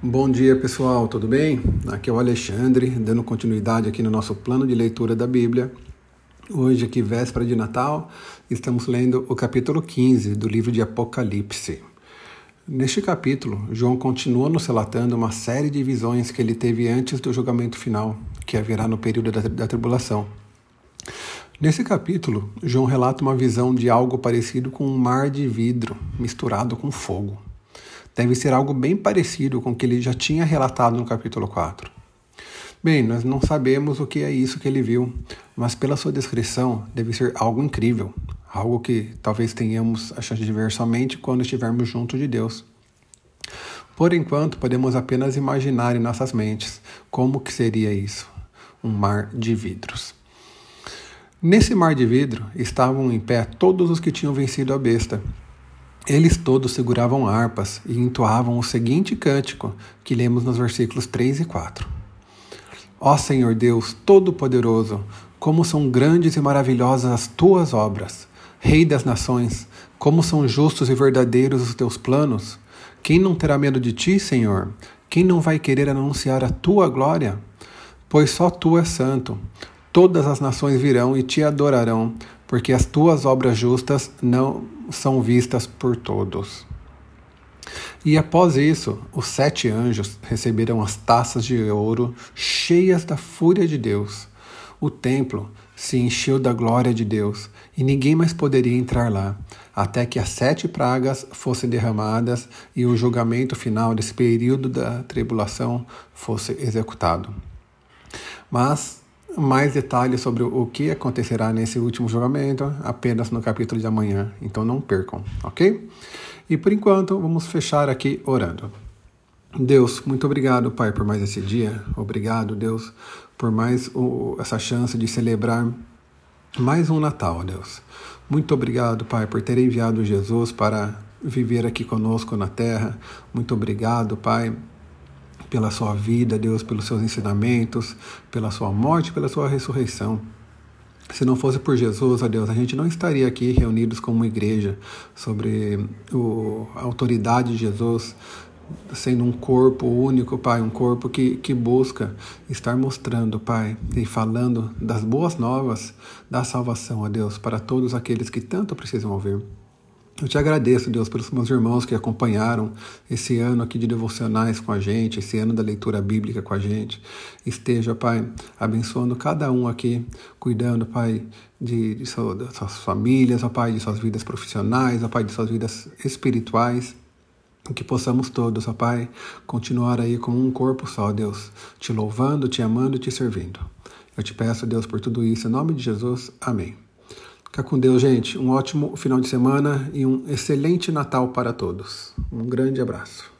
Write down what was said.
Bom dia pessoal, tudo bem? Aqui é o Alexandre, dando continuidade aqui no nosso plano de leitura da Bíblia. Hoje, aqui, véspera de Natal, estamos lendo o capítulo 15 do livro de Apocalipse. Neste capítulo, João continua nos relatando uma série de visões que ele teve antes do julgamento final, que haverá no período da, da tribulação. Nesse capítulo, João relata uma visão de algo parecido com um mar de vidro misturado com fogo deve ser algo bem parecido com o que ele já tinha relatado no capítulo 4. Bem, nós não sabemos o que é isso que ele viu, mas pela sua descrição deve ser algo incrível, algo que talvez tenhamos a chance de ver somente quando estivermos junto de Deus. Por enquanto, podemos apenas imaginar em nossas mentes como que seria isso, um mar de vidros. Nesse mar de vidro estavam em pé todos os que tinham vencido a besta, eles todos seguravam harpas e entoavam o seguinte cântico que lemos nos versículos 3 e 4. Ó Senhor Deus Todo-Poderoso, como são grandes e maravilhosas as tuas obras! Rei das nações, como são justos e verdadeiros os teus planos! Quem não terá medo de ti, Senhor? Quem não vai querer anunciar a tua glória? Pois só tu és santo. Todas as nações virão e te adorarão, porque as tuas obras justas não são vistas por todos. E após isso, os sete anjos receberam as taças de ouro cheias da fúria de Deus. O templo se encheu da glória de Deus e ninguém mais poderia entrar lá, até que as sete pragas fossem derramadas e o julgamento final desse período da tribulação fosse executado. Mas mais detalhes sobre o que acontecerá nesse último julgamento apenas no capítulo de amanhã, então não percam, ok? E por enquanto, vamos fechar aqui orando. Deus, muito obrigado, Pai, por mais esse dia. Obrigado, Deus, por mais o, essa chance de celebrar mais um Natal, Deus. Muito obrigado, Pai, por ter enviado Jesus para viver aqui conosco na terra. Muito obrigado, Pai, pela sua vida, Deus, pelos seus ensinamentos, pela sua morte, pela sua ressurreição. Se não fosse por Jesus, ó Deus, a gente não estaria aqui reunidos como igreja sobre o, a autoridade de Jesus, sendo um corpo único, Pai, um corpo que, que busca estar mostrando, Pai, e falando das boas novas da salvação, ó Deus, para todos aqueles que tanto precisam ouvir. Eu te agradeço, Deus, pelos meus irmãos que acompanharam esse ano aqui de devocionais com a gente, esse ano da leitura bíblica com a gente. Esteja, Pai, abençoando cada um aqui, cuidando, Pai, de, de, de suas famílias, ó Pai, de suas vidas profissionais, ó Pai, de suas vidas espirituais. Que possamos todos, ó Pai, continuar aí como um corpo só, Deus, te louvando, te amando e te servindo. Eu te peço, Deus, por tudo isso, em nome de Jesus. Amém. Fica com Deus, gente. Um ótimo final de semana e um excelente Natal para todos. Um grande abraço.